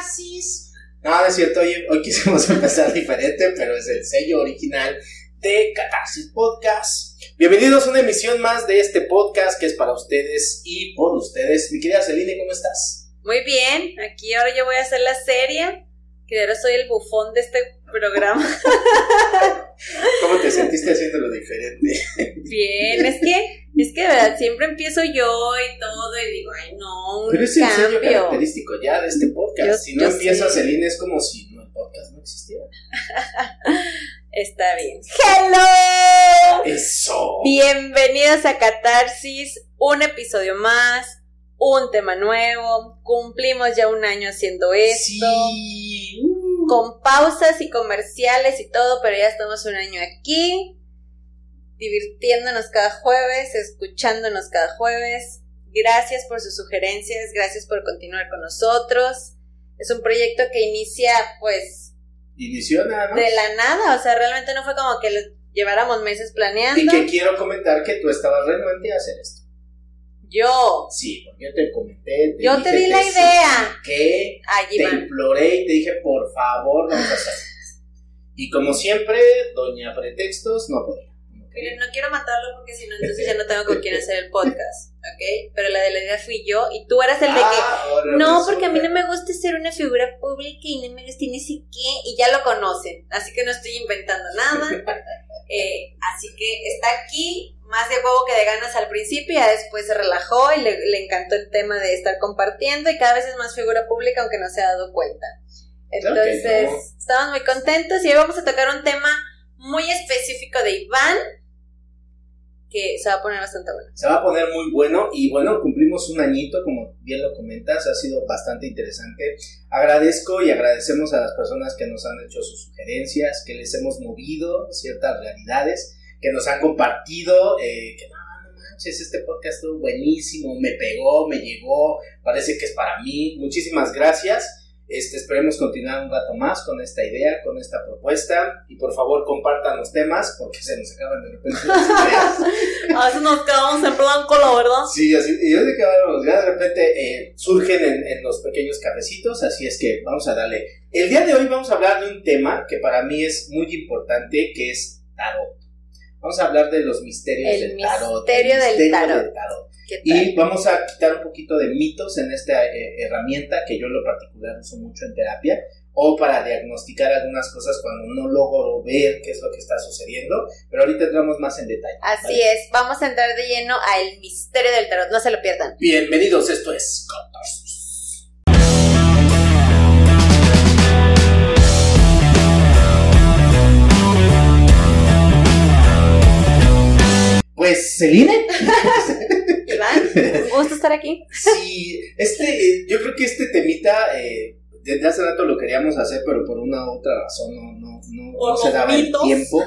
catarsis. No, no es cierto, hoy, hoy quisimos empezar diferente, pero es el sello original de Catarsis Podcast. Bienvenidos a una emisión más de este podcast que es para ustedes y por ustedes. Mi querida Celine, ¿cómo estás? Muy bien, aquí ahora yo voy a hacer la serie, que ahora soy el bufón de este programa. ¿Cómo te sentiste haciéndolo diferente? Bien, es que, es que de verdad, siempre empiezo yo y todo y digo, ay no, un Pero es el sello cambio. característico ya de este podcast. Yo- si no empieza. Celine es como si no, el podcast no existiera. Está bien. ¡Hello! Eso. Bienvenidos a Catarsis, un episodio más, un tema nuevo. Cumplimos ya un año haciendo esto. Sí. Con pausas y comerciales y todo, pero ya estamos un año aquí, divirtiéndonos cada jueves, escuchándonos cada jueves. Gracias por sus sugerencias, gracias por continuar con nosotros. Es un proyecto que inicia, pues, Inició nada más. de la nada, o sea, realmente no fue como que lo lleváramos meses planeando. Y que quiero comentar que tú estabas renuente a hacer esto. Yo, Sí, porque yo te comenté. Yo dije, te di la idea. Que te imploré y te dije, por favor, vamos a hacer. Y como siempre, doña Pretextos no podía. Miren, no quiero matarlo porque si no, entonces ya no tengo con quién hacer el podcast, ¿ok? Pero la de la idea fui yo y tú eras el de que Ah, No, porque a mí no me gusta ser una figura pública y no me gusta ni qué, y ya lo conocen, así que no estoy inventando nada. Eh, así que está aquí, más de huevo que de ganas al principio, y ya después se relajó y le, le encantó el tema de estar compartiendo, y cada vez es más figura pública, aunque no se ha dado cuenta. Entonces, no. estamos muy contentos y hoy vamos a tocar un tema muy específico de Iván, que se va a poner bastante bueno. Se va a poner muy bueno y bueno, cumplimos un añito, como bien lo comentas, ha sido bastante interesante. Agradezco y agradecemos a las personas que nos han hecho sus sugerencias, que les hemos movido ciertas realidades, que nos han compartido, eh, que no, no manches, este podcast estuvo buenísimo, me pegó, me llegó, parece que es para mí. Muchísimas gracias. Este, esperemos continuar un rato más con esta idea, con esta propuesta y por favor compartan los temas porque se nos acaban de repente las ideas. A veces nos quedamos en blanco, la verdad. Sí, así, y yo que bueno, ya de repente eh, surgen en, en los pequeños cafecitos, así es que vamos a darle. El día de hoy vamos a hablar de un tema que para mí es muy importante, que es tarot. Vamos a hablar de los misterios El del tarot. misterio del tarot. tarot. Y vamos a quitar un poquito de mitos en esta eh, herramienta que yo en lo particular uso mucho en terapia o para diagnosticar algunas cosas cuando no logro ver qué es lo que está sucediendo, pero ahorita entramos más en detalle. Así ¿vale? es, vamos a entrar de lleno al misterio del tarot, no se lo pierdan. Bienvenidos, esto es Catarsis. Pues, Celine. Iván, un gusto estar aquí. Sí, este, yo creo que este temita, eh, desde hace rato lo queríamos hacer, pero por una u otra razón no, no, no, se daba el tiempo.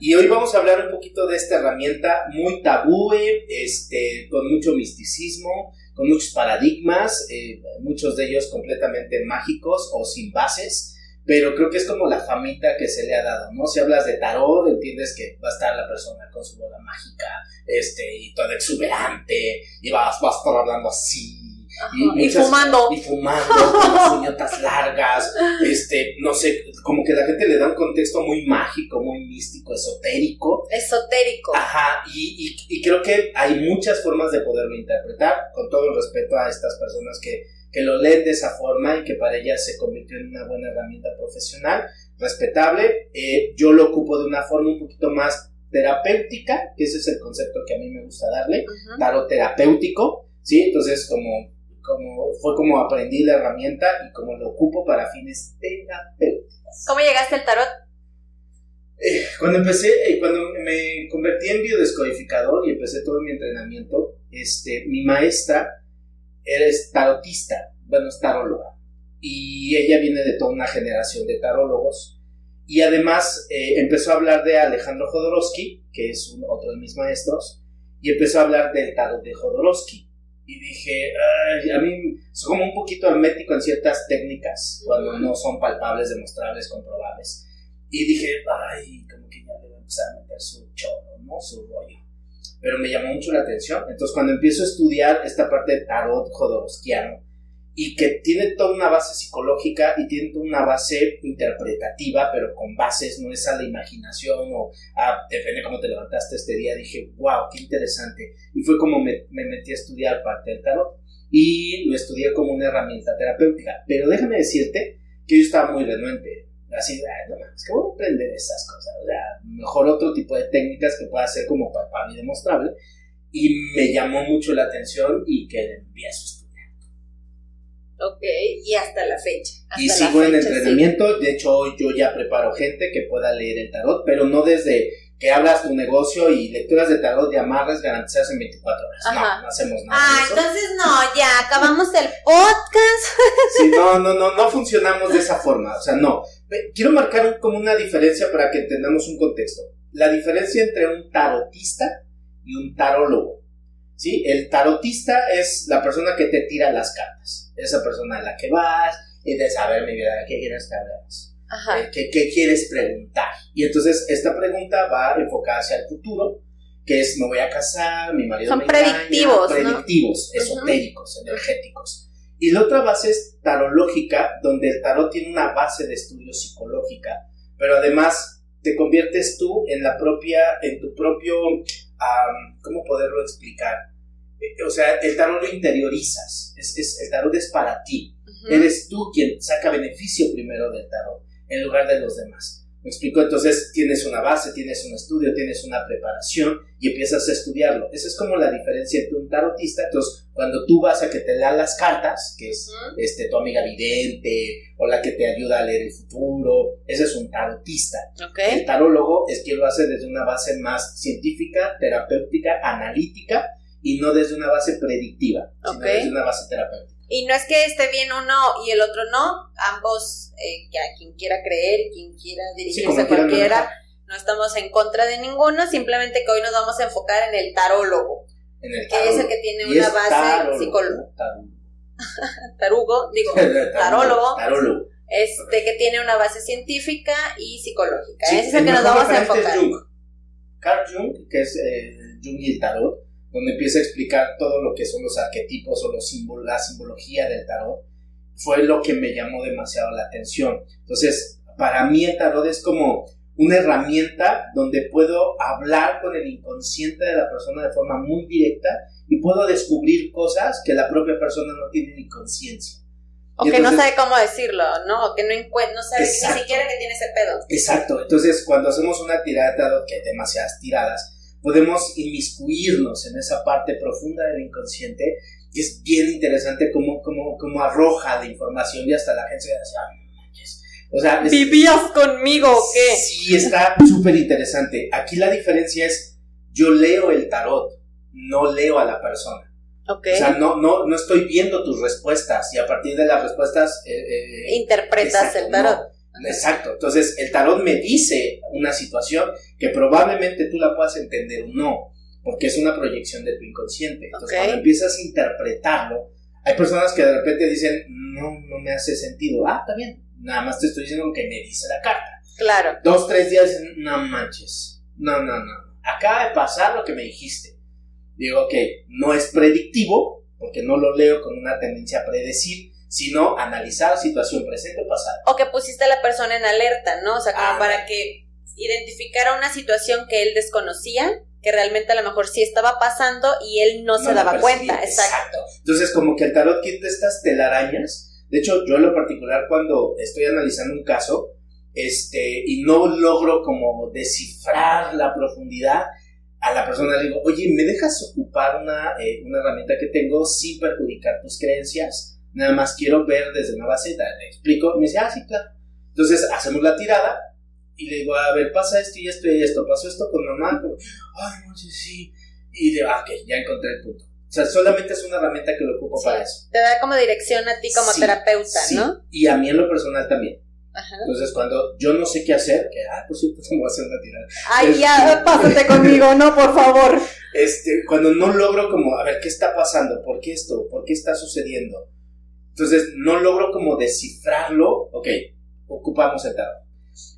Y hoy vamos a hablar un poquito de esta herramienta muy tabú, eh, este, con mucho misticismo, con muchos paradigmas, eh, muchos de ellos completamente mágicos o sin bases. Pero creo que es como la famita que se le ha dado, ¿no? Si hablas de tarot, entiendes que va a estar la persona con su bola mágica, este, y toda exuberante, y vas, vas a estar hablando así, Y muchas- fumando. Y fumando, con las uñotas largas, este, no sé, como que la gente le da un contexto muy mágico, muy místico, esotérico. Esotérico. Ajá, y, y, y creo que hay muchas formas de poderlo interpretar, con todo el respeto a estas personas que, que lo leen de esa forma y que para ellas se convirtió en una buena herramienta profesional, respetable. Eh, yo lo ocupo de una forma un poquito más terapéutica, que ese es el concepto que a mí me gusta darle tarot terapéutico, ¿sí? Entonces, como, como fue como aprendí la herramienta y como lo ocupo para fines terapéuticos. ¿Cómo llegaste al tarot? Eh, cuando empecé, eh, cuando me convertí en biodescodificador y empecé todo mi entrenamiento, este, mi maestra es tarotista, bueno, es taróloga, y ella viene de toda una generación de tarólogos, y además eh, empezó a hablar de Alejandro Jodorowsky, que es un- otro de mis maestros, y empezó a hablar del tarot de Jodorowsky. Y dije, "Ay, a mí soy como un poquito hermético en ciertas técnicas, cuando no son palpables, demostrables, comprobables. Y dije, ay, como que ya debe empezar a meter su chorro, ¿no? Su rollo. Pero me llamó mucho la atención. Entonces, cuando empiezo a estudiar esta parte de tarot jodorowskiano, y que tiene toda una base psicológica y tiene toda una base interpretativa, pero con bases, no es a la imaginación o a, depende cómo te levantaste este día, dije, wow, qué interesante. Y fue como me, me metí a estudiar parte del tarot y lo estudié como una herramienta terapéutica. Pero déjame decirte que yo estaba muy renuente. Así, no mames, que voy a aprender esas cosas. O sea, mejor otro tipo de técnicas que pueda ser como para, mí demostrable. Y me llamó mucho la atención y que empiezo a estudiar. Ok, y hasta la fecha. y sigo en entrenamiento. De hecho, hoy yo ya preparo gente que pueda leer el tarot, pero no desde que hablas tu negocio y lecturas de tarot de amarras garantizadas en 24 horas. No, no hacemos nada. Ah, entonces no, ya acabamos el podcast. Sí, no, no, no, no funcionamos de esa forma. O sea, no. Quiero marcar como una diferencia para que entendamos un contexto. La diferencia entre un tarotista y un tarólogo. ¿Sí? El tarotista es la persona que te tira las cartas. Esa persona a la que vas y de saber mi vida, ¿qué quieres que hablemos? Eh, ¿Qué, quieres preguntar? Y entonces esta pregunta va enfocada hacia el futuro, que es me voy a casar, mi marido Son me predictivos, predictivos, esotéricos, energéticos. Y la otra base es tarológica, donde el tarot tiene una base de estudio psicológica, pero además te conviertes tú en la propia, en tu propio, ¿cómo poderlo explicar? Eh, o sea, el tarot lo interiorizas, es, es el tarot es para ti, eres tú quien saca beneficio primero del tarot en lugar de los demás. ¿Me explico? Entonces tienes una base, tienes un estudio, tienes una preparación y empiezas a estudiarlo. Esa es como la diferencia entre un tarotista. Entonces, cuando tú vas a que te lea las cartas, que es este, tu amiga vidente o la que te ayuda a leer el futuro, ese es un tarotista. El tarólogo es quien lo hace desde una base más científica, terapéutica, analítica y no desde una base predictiva, sino desde una base terapéutica. Y no es que esté bien uno y el otro no, ambos, eh, a quien quiera creer quien quiera dirigirse a cualquiera, no estamos en contra de ninguno, simplemente que hoy nos vamos a enfocar en el tarólogo, en el que es el que tiene una base psicológica. Tarugo, digo, tarólogo. tarólogo. Este que tiene una base científica y psicológica. Ese es el, que nos vamos a enfocar. Carl Jung, que es eh, Jung y el tarot, donde empieza a explicar todo lo que son los arquetipos o los símbolos, la simbología del tarot, fue lo que me llamó demasiado la atención. Entonces, para mí el tarot es como una herramienta donde puedo hablar con el inconsciente de la persona de forma muy directa y puedo descubrir cosas que la propia persona no tiene ni conciencia. O que no sabe cómo decirlo, ¿no? O que no, no sabe ni siquiera que tiene ese pedo. Exacto. Entonces, cuando hacemos una tirada de tarot, que hay demasiadas tiradas, podemos inmiscuirnos en esa parte profunda del inconsciente y es bien interesante cómo, cómo, cómo arroja la información y hasta la gente se dice, o sea, ¿Vivías conmigo o qué? Sí, está súper interesante. Aquí la diferencia es, yo leo el tarot, no leo a la persona. Okay. O sea, no, no, no estoy viendo tus respuestas y a partir de las respuestas... Eh, eh, Interpretas el tarot. Exacto. Entonces, el tarot me dice una situación que probablemente tú la puedas entender o no, porque es una proyección de tu inconsciente. Entonces, cuando empiezas a interpretarlo, hay personas que de repente dicen, no, no me hace sentido. Ah, está bien. Nada más te estoy diciendo lo que me dice la carta. Claro. Dos, tres días, no manches. No, no, no. Acaba de pasar lo que me dijiste. Digo, que no es predictivo, porque no lo leo con una tendencia a predecir, sino analizar situación presente o pasada. O que pusiste a la persona en alerta, ¿no? O sea, como para que identificara una situación que él desconocía, que realmente a lo mejor sí estaba pasando y él no, se daba cuenta. Exacto. Entonces, como que el tarot quita estas telarañas. De hecho, yo en lo particular, cuando estoy analizando un caso, este, y no logro como descifrar la profundidad, a la persona le digo, oye, ¿me dejas ocupar una, eh, una herramienta que tengo sin perjudicar tus creencias? Nada más quiero ver desde una base, le explico, me dice, ah, sí, claro. Entonces hacemos la tirada y le digo, a ver, pasa esto y esto y esto, pasó esto con mamá, ay, no sé, sí. Y digo, ah, ok, ya encontré el punto. O sea, solamente es una herramienta que lo ocupo para eso. Te da como dirección a ti como terapeuta, sí. ¿no? Y a mí en lo personal también. Ajá. Entonces, cuando yo no sé qué hacer, que, ah, pues sí, pues voy a hacer una tirada. Ay, ya, este, pásate conmigo, no, por favor. Este, cuando no logro como, a ver, ¿qué está pasando? ¿Por qué esto? ¿Por qué está sucediendo? Entonces, no logro como descifrarlo. Ok, ocupamos el tarot.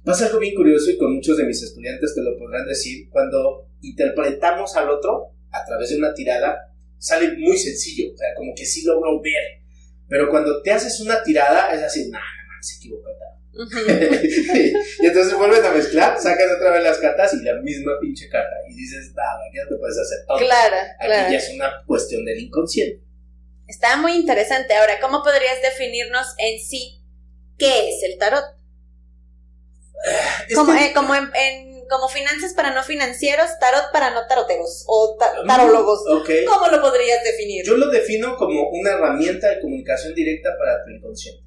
Pasa algo bien curioso y con muchos de mis estudiantes te lo podrán decir. Cuando interpretamos al otro a través de una tirada, sale muy sencillo. O sea, como que sí logro ver. Pero cuando te haces una tirada, es así, nah, no, se equivocó el tarot. y entonces vuelven a mezclar, sacas otra vez las cartas y la misma pinche carta. Y dices, nada, no te puedes hacer todo. Claro, Aquí claro. ya es una cuestión del inconsciente. Está muy interesante. Ahora, ¿cómo podrías definirnos en sí qué es el tarot? Es Como, que- eh, como en, en- como finanzas para no financieros, tarot para no taroteros o ta- tarólogos. ¿Cómo lo podrías definir? Yo lo defino como una herramienta de comunicación directa para tu inconsciente.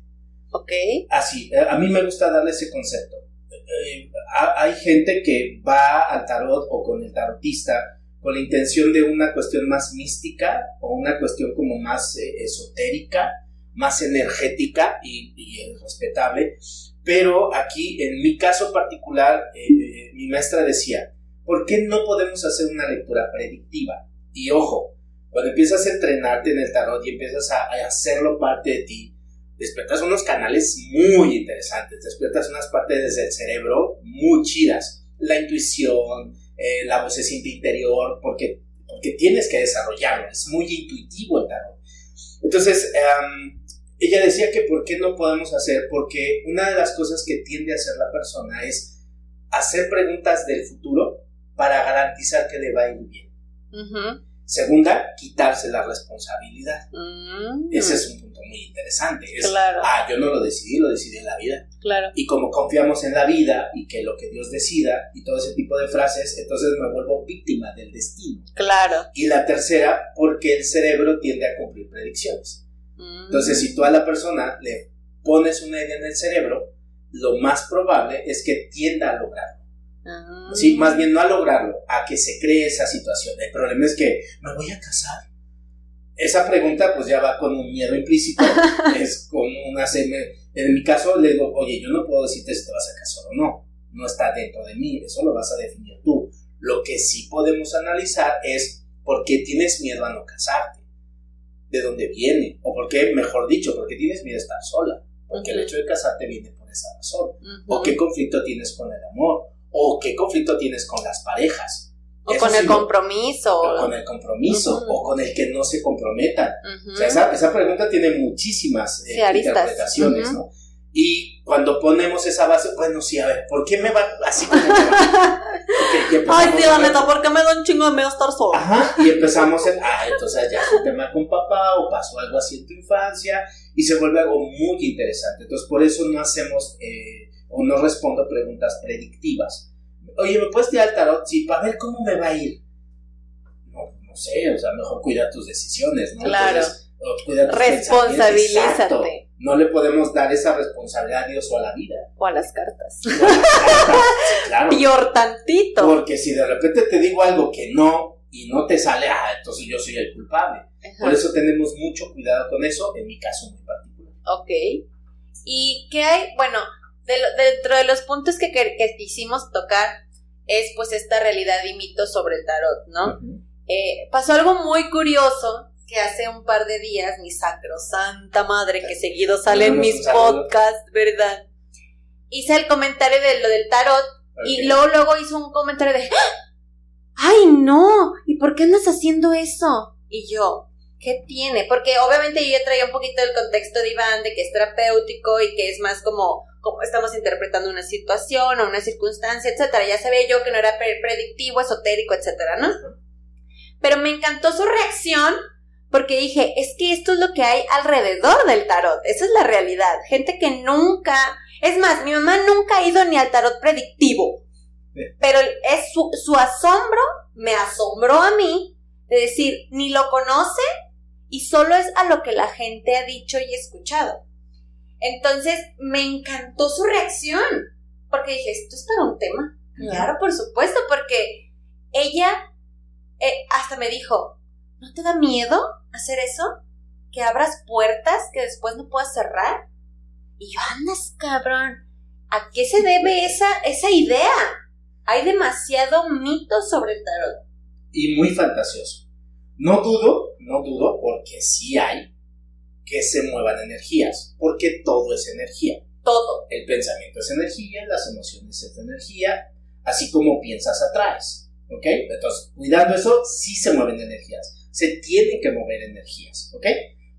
Ok. Así, eh, a mí me gusta darle ese concepto. Eh, ha- hay gente que va al tarot o con el tarotista con la intención de una cuestión más mística o una cuestión como más eh, esotérica, más energética y, y, eh, respetable. Pero aquí, en mi caso particular, eh, eh, mi maestra decía, ¿por qué no podemos hacer una lectura predictiva? Y ojo, cuando empiezas a entrenarte en el tarot y empiezas a, a hacerlo parte de ti, despiertas unos canales muy interesantes, despiertas unas partes del cerebro muy chidas, la intuición, eh, la vocecita interior, porque, porque tienes que desarrollarlo, es muy intuitivo el tarot. Entonces, em, ella decía que por qué no podemos hacer, porque una de las cosas que tiende a hacer la persona es hacer preguntas del futuro para garantizar que le va a ir bien. Segunda, quitarse la responsabilidad. Mm. Ese es un punto muy interesante. Es, Claro. ah, yo no lo decidí, lo decidí en la vida. Claro. Y como confiamos en la vida y que lo que Dios decida y todo ese tipo de frases, entonces me vuelvo víctima del destino. Claro. Y la tercera, porque el cerebro tiende a cumplir predicciones. Mm. Entonces, si tú a la persona le pones una idea en el cerebro, lo más probable es que tienda a lograrlo. Ah. Sí, más bien no a lograrlo, a que se cree esa situación. El problema es que me voy a casar. Esa pregunta pues ya va con un miedo implícito, es como una... seme- En mi caso le digo, oye, yo no puedo decirte si te vas a casar o no, no está dentro de mí, eso lo vas a definir tú. Lo que sí podemos analizar es por qué tienes miedo a no casarte, de dónde viene, o por qué, mejor dicho, por qué tienes miedo a estar sola, porque el Ujú. hecho de casarte viene por esa razón Ujú. o qué conflicto tienes con el amor, o qué conflicto tienes con las parejas, O Eso con sí el lo- compromiso. o con el compromiso, Ujú. o con el que no se comprometan. Ujú. O sea, esa, esa pregunta tiene muchísimas eh, Sí, interpretaciones, Ujú. ¿no? Y cuando ponemos esa base, bueno, sí, a ver, ¿por qué me va así como me va? Ok, y empezamos Ay, sí, la neta, ¿por qué me da un chingo de miedo estar sola? Ajá, y empezamos en, ah, entonces ya es un tema con papá o pasó algo así en tu infancia y se vuelve algo muy interesante. Entonces, por eso no hacemos eh, o no respondo preguntas predictivas. Oye, ¿me puedes tirar el tarot? Sí, para ver cómo me va a ir. No, no sé, o sea, mejor cuida tus decisiones, ¿no? Claro. Entonces, cuida tus. Responsabilízate. No le podemos dar esa responsabilidad a Dios o a la vida. O a las cartas. O a las cartas, sí, claro. Peor tantito. Porque si de repente te digo algo que no y no te sale, ah, entonces yo soy el culpable. Ajá. Por eso tenemos mucho cuidado con eso, en mi caso muy particular. Ok. ¿Y qué hay? Bueno, de lo- dentro de los puntos que, que- que quisimos tocar es pues esta realidad y mito sobre el tarot, ¿no? Eh, pasó algo muy curioso que hace un par de días mi sacrosanta madre que seguido sale en Mandamos mis podcasts, ¿verdad? Hice el comentario de lo del tarot y luego luego hizo un comentario de ¡Ah! ¡Ay, no! ¿Y por qué andas haciendo eso? Y yo, ¿qué tiene? Porque obviamente yo ya traía un poquito del contexto de Iván, de que es terapéutico y que es más como, estamos interpretando una situación o una circunstancia, etcétera. Ya sabía yo que no era pre- predictivo, esotérico, etcétera, ¿no? Pero me encantó su reacción porque dije, es que esto es lo que hay alrededor del tarot, esa es la realidad. Gente que nunca, es más, mi mamá nunca ha ido ni al tarot predictivo, pero es su, su asombro me asombró a mí de decir, ni lo conoce y solo es a lo que la gente ha dicho y escuchado. Entonces me encantó su reacción, porque dije, esto es para un tema. Claro, por supuesto, porque ella eh, hasta me dijo, ¿no te da miedo hacer eso? Que abras puertas que después no puedas cerrar. Y yo, andas, cabrón. ¿A qué se debe esa, esa idea? Hay demasiado mito sobre el tarot. Y muy fantasioso. No dudo, no dudo, porque sí hay que se muevan energías, porque todo es energía. Todo. El pensamiento es energía, las emociones es energía, así como piensas atraes. ¿Ok? Entonces, cuidando eso, sí se mueven energías. Se tienen que mover energías. ¿Ok?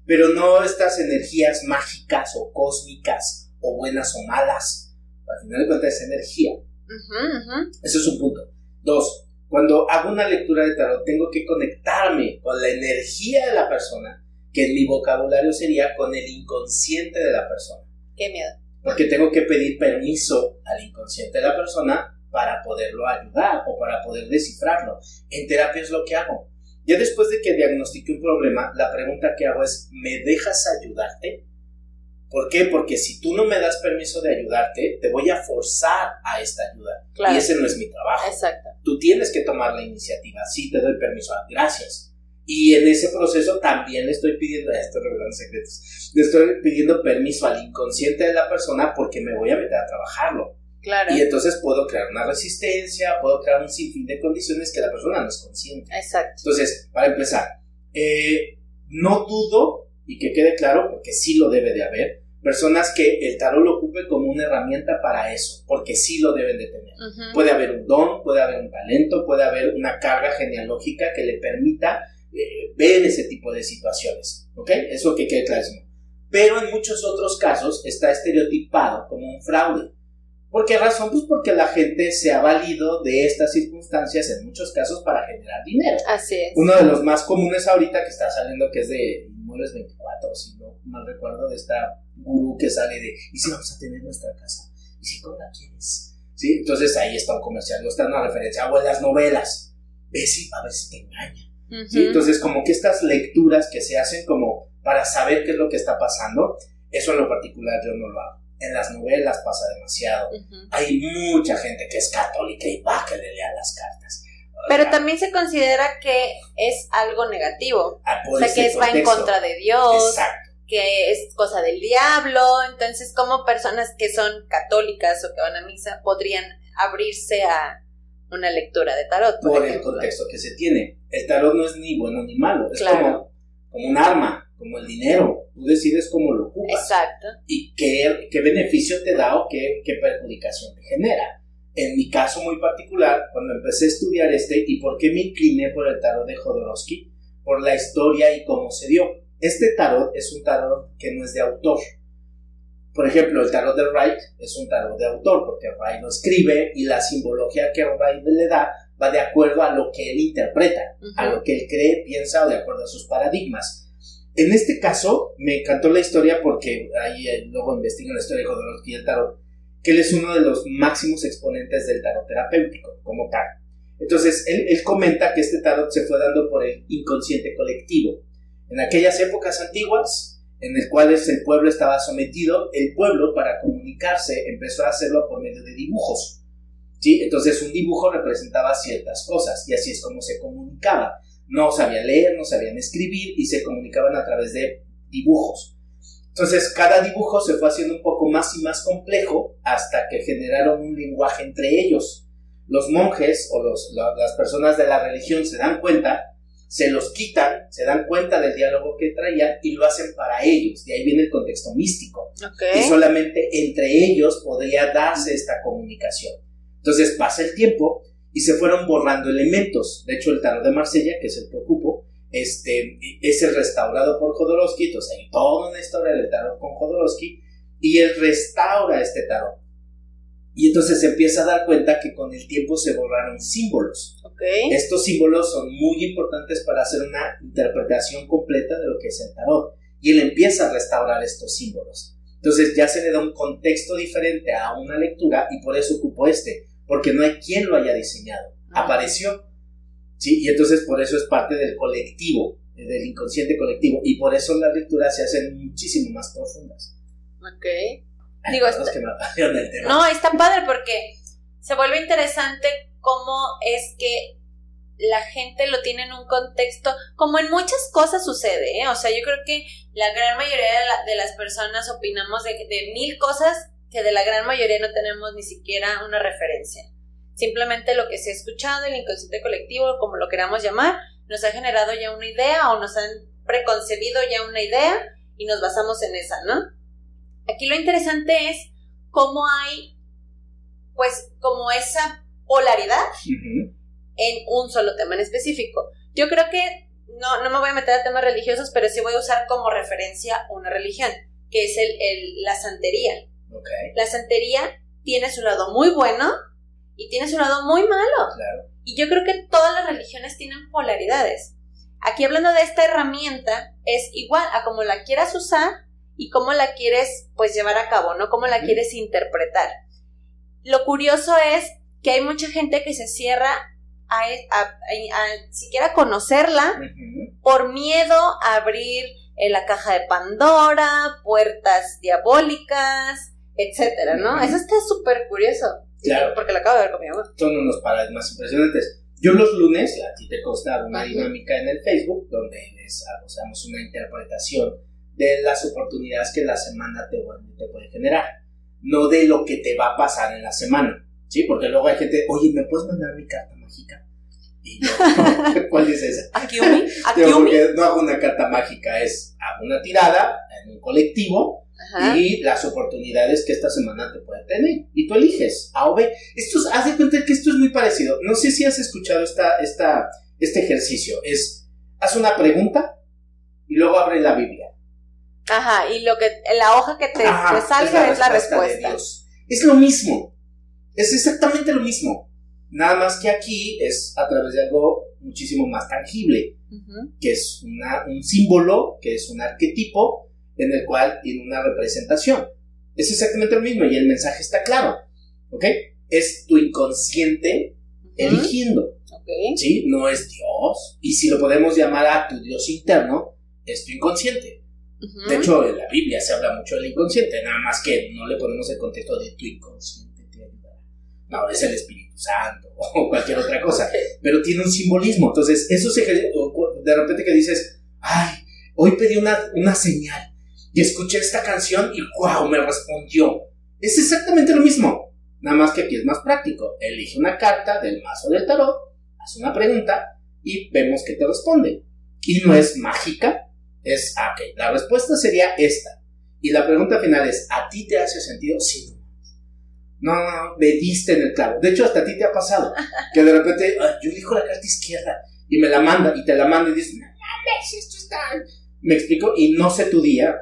pero no estas energías mágicas o cósmicas o buenas o malas. Al final de cuentas es energía. Eso es un punto. Dos, cuando hago una lectura de tarot tengo que conectarme con la energía de la persona, que en mi vocabulario sería con el inconsciente de la persona. Qué miedo. Porque tengo que pedir permiso al inconsciente de la persona para poderlo ayudar o para poder descifrarlo. En terapia es lo que hago. Ya después de que diagnostiqué un problema, la pregunta que hago es, ¿me dejas ayudarte? ¿Por qué? Porque si tú no me das permiso de ayudarte, te voy a forzar a esta ayuda. Y ese no es mi trabajo. Exacto. Tú tienes que tomar la iniciativa. Sí, te doy permiso. Gracias. Y en ese proceso también le estoy pidiendo, estoy revelando secretos, le estoy pidiendo permiso al inconsciente de la persona porque me voy a meter a trabajarlo. Claro. Y entonces puedo crear una resistencia, puedo crear un sinfín de condiciones que la persona no es consciente. Exacto. Entonces, para empezar, eh, no dudo, y que quede claro, porque sí lo debe de haber, personas que el tarot lo ocupe como una herramienta para eso, porque sí lo deben de tener. Puede haber un don, puede haber un talento, puede haber una carga genealógica que le permita eh, ver ese tipo de situaciones, ¿ok? Eso que quede clarísimo. Pero en muchos otros casos está estereotipado como un fraude. ¿Por qué razón? Pues porque la gente se ha valido de estas circunstancias en muchos casos para generar dinero. Así es. Uno de los más comunes ahorita que está saliendo, que es de Inmuebles 24, si no mal recuerdo, de esta gurú que sale de, ¿y si vamos a tener nuestra casa? ¿Y si con la quieres? ¿Sí? Entonces ahí está un comercial, no está una referencia, o en las novelas. Ves a ver si te engaña. ¿Sí? Entonces, como que estas lecturas que se hacen como para saber qué es lo que está pasando, eso en lo particular yo no lo hago en las novelas pasa demasiado. Hay mucha gente que es católica y va que le lea las cartas. Pero también se considera que es algo negativo. Ah, o sea, que va en contra de Dios. Que es cosa del diablo. Entonces, como personas que son católicas o que van a misa podrían abrirse a una lectura de tarot? Por, el contexto que se tiene. El tarot no es ni bueno ni malo. Es como, como un arma como el dinero. Tú decides cómo lo ocupas. Exacto. Y qué, qué beneficio te da o qué, qué perjudicación te genera. En mi caso muy particular, cuando empecé a estudiar este, ¿y por qué me incliné por el tarot de Jodorowsky? Por la historia y cómo se dio. Este tarot es un tarot que no es de autor. Por ejemplo, el tarot de Wright es un tarot de autor, porque Wright lo escribe y la simbología que Wright le da va de acuerdo a lo que él interpreta, a lo que él cree, piensa o de acuerdo a sus paradigmas. En este caso, me encantó la historia porque ahí eh, luego investigo la historia de Jodorowsky y el tarot, que él es uno de los máximos exponentes del tarot terapéutico, como tal. Entonces, él, él comenta que este tarot se fue dando por el inconsciente colectivo. En aquellas épocas antiguas, en el cuales el pueblo estaba sometido, el pueblo para comunicarse empezó a hacerlo por medio de dibujos. ¿sí? Entonces un dibujo representaba ciertas cosas y así es como se comunicaba no sabían leer, no sabían escribir y se comunicaban a través de dibujos. Entonces cada dibujo se fue haciendo un poco más y más complejo hasta que generaron un lenguaje entre ellos. Los monjes o las personas de la religión se dan cuenta, se los quitan, se dan cuenta del diálogo que traían y lo hacen para ellos. De ahí viene el contexto místico. Y solamente entre ellos podría darse esta comunicación. Entonces pasa el tiempo y se fueron borrando elementos. De hecho, el tarot de Marsella, que es el que ocupo, este, es el restaurado por Jodorowsky, entonces hay toda una historia del tarot con Jodorowsky, y él restaura este tarot. Y entonces se empieza a dar cuenta que con el tiempo se borraron símbolos. Estos símbolos son muy importantes para hacer una interpretación completa de lo que es el tarot. Y él empieza a restaurar estos símbolos. Entonces ya se le da un contexto diferente a una lectura y por eso ocupo este porque no hay quien lo haya diseñado. Ah. Apareció. ¿sí? Y entonces por eso es parte del colectivo, del inconsciente colectivo, y por eso las lecturas se hacen muchísimo más profundas. Ok. Digo, que No, está padre porque se vuelve interesante cómo es que la gente lo tiene en un contexto, como en muchas cosas sucede, ¿eh? O sea, yo creo que la gran mayoría de, las personas opinamos de, de mil cosas que de la gran mayoría no tenemos ni siquiera una referencia. Simplemente lo que se ha escuchado, el inconsciente colectivo, como lo queramos llamar, nos ha generado ya una idea o nos han preconcebido ya una idea y nos basamos en esa, ¿no? Aquí lo interesante es cómo hay, pues, como esa polaridad en un solo tema en específico. Yo creo que no, no me voy a meter a temas religiosos, pero sí voy a usar como referencia una religión, que es el, el, la santería. Okay. La santería tiene su lado muy bueno y tiene su lado muy malo. Claro. Y yo creo que todas las religiones tienen polaridades. Aquí hablando de esta herramienta, es igual a cómo la quieras usar y cómo la quieres pues llevar a cabo, ¿no? Cómo la quieres interpretar. Lo curioso es que hay mucha gente que se cierra a, siquiera conocerla por miedo a abrir eh, la caja de Pandora, puertas diabólicas, etcétera, ¿no? Eso está súper curioso. Claro. Porque lo acabo de ver con mi mamá. Son unos paradigmas impresionantes. Yo los lunes, a ti te consta una dinámica en el Facebook donde es, damos una interpretación de las oportunidades que la semana te, te puede generar, no de lo que te va a pasar en la semana, ¿sí? Porque luego hay gente, oye, ¿me puedes mandar mi carta mágica? Y yo, ¿cuál es esa? ¿Akiumi? Porque no hago una carta mágica, es hago una tirada en un colectivo y las oportunidades que esta semana te puede tener. Y tú eliges A o B. Esto haz de cuenta que esto es muy parecido. No sé si has escuchado esta, esta, este ejercicio. Es, haz una pregunta y luego abre la Biblia. Ajá, y lo que, la hoja que te, salga es la, respuesta. Es lo mismo. Es exactamente lo mismo. Nada más que aquí es a través de algo muchísimo más tangible, que es una, un símbolo, que es un arquetipo, en el cual tiene una representación. Es exactamente lo mismo y el mensaje está claro. ¿Ok? Es tu inconsciente eligiendo. ¿Sí? No es Dios. Y si lo podemos llamar a tu Dios interno, es tu inconsciente. De hecho, en la Biblia se habla mucho del inconsciente, nada más que no le ponemos el contexto de tu inconsciente te ayudará. No, es el Espíritu Santo o cualquier otra cosa. Pero tiene un simbolismo. Entonces, eso se. De repente que dices, ay, hoy pedí una, una señal y escuché esta canción y wow, me respondió. Es exactamente lo mismo, nada más que aquí es más práctico. Elige una carta del mazo del tarot, haz una pregunta y vemos que te responde. Y no es mágica, es, ah, ok, la respuesta sería esta. Y la pregunta final es, ¿a ti te hace sentido? Sí, no. No, no, me diste en el clavo. De hecho, hasta a ti te ha pasado. Que de repente, yo elijo la carta izquierda y me la manda y te la manda y dices, no mames, esto está. Me explico y no sé tu día,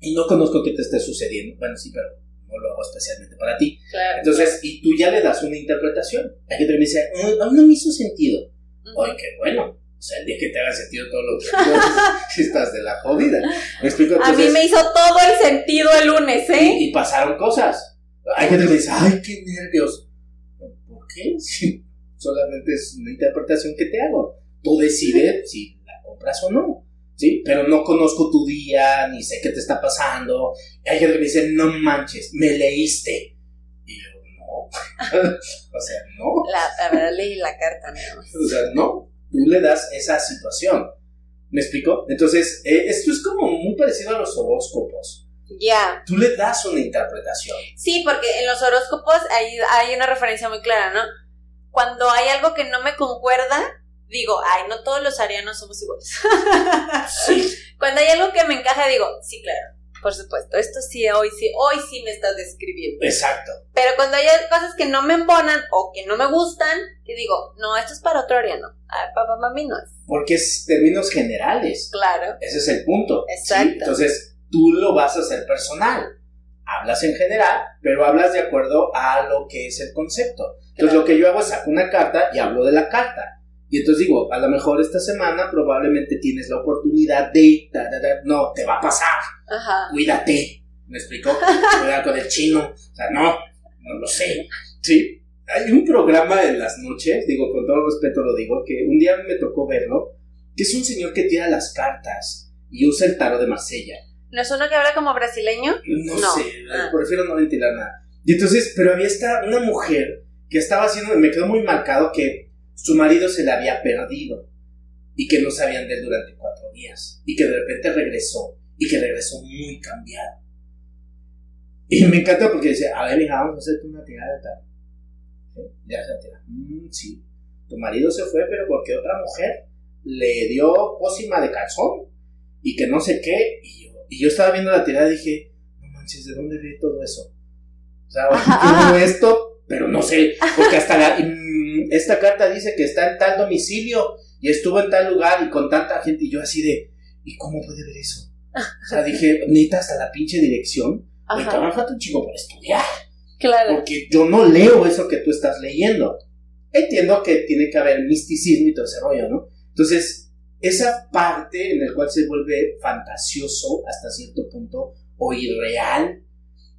y no conozco qué te esté sucediendo. Bueno, sí, pero no lo hago especialmente para ti. Entonces, y tú ya le das una interpretación. Hay que me dice, a mí no me hizo sentido. Oye, qué bueno. O sea, el día que te haga sentido todo lo que si estás de la jodida. ¿Me explico? a mí me hizo todo el sentido el lunes, ¿eh? Y, pasaron cosas. Hay gente que dice, ay, qué nervios. ¿Por qué? Si solamente es una interpretación que te hago. Tú decides si la compras o no. ¿sí? Pero no conozco tu día, ni sé qué te está pasando. Y hay gente que me dice, no manches, me leíste. Y yo, no. o sea, no. La, verdad leí la carta, ¿no? o sea, no. Tú le das esa situación. ¿Me explico? Entonces, eh, esto es como muy parecido a los horóscopos. Ya. Tú le das una interpretación. Sí, porque en los horóscopos hay, hay una referencia muy clara, ¿no? Cuando hay algo que no me concuerda, digo, ay, no todos los arianos somos iguales. Sí. Cuando hay algo que me encaja, digo, sí, claro, por supuesto, esto sí, hoy sí, hoy sí me estás describiendo. Exacto. Pero cuando hay cosas que no me embonan o que no me gustan, que digo, no, esto es para otro ariano. Ah, papá, mami no es. Porque es términos generales. Claro. Ese es el punto. Exacto. Entonces, tú lo vas a hacer personal. Hablas en general, pero hablas de acuerdo a lo que es el concepto. Entonces, lo que yo hago es saco una carta y hablo de la carta y entonces digo, a lo mejor esta semana probablemente tienes la oportunidad de, no, te va a pasar, Ajá. cuídate, ¿me explicó? Cuidado con el chino, o sea, no, no lo sé, ¿sí? Hay un programa en las noches, digo, con todo respeto lo digo, que un día me tocó verlo, que es un señor que tira las cartas y usa el tarot de Marsella. ¿No es uno que habla como brasileño? No, sé, ah. prefiero no ventilar nada. Y entonces, pero había esta, una mujer que estaba haciendo, me quedó muy marcado que su marido se le había perdido y que no sabían de él durante cuatro días y que de repente regresó y que regresó muy cambiado. Y me encanta porque dice, a ver, hija, vamos a hacerte una tirada de tal. Ya se tira. Mm, sí, tu marido se fue, pero porque otra mujer le dio pócima de calzón y que no sé qué. Y yo, y yo estaba viendo la tirada y dije, no manches, ¿de dónde ve todo eso? O sea, yo esto, pero no sé, porque hasta la esta carta dice que está en tal domicilio y estuvo en tal lugar y con tanta gente y yo así de, ¿y cómo puede ver eso? O sea, dije, neta, hasta la pinche dirección. Me falta un chingo por estudiar. Claro. Porque yo no leo eso que tú estás leyendo. Entiendo que tiene que haber misticismo y todo ese rollo, ¿no? Entonces, esa parte en la cual se vuelve fantasioso hasta cierto punto o irreal,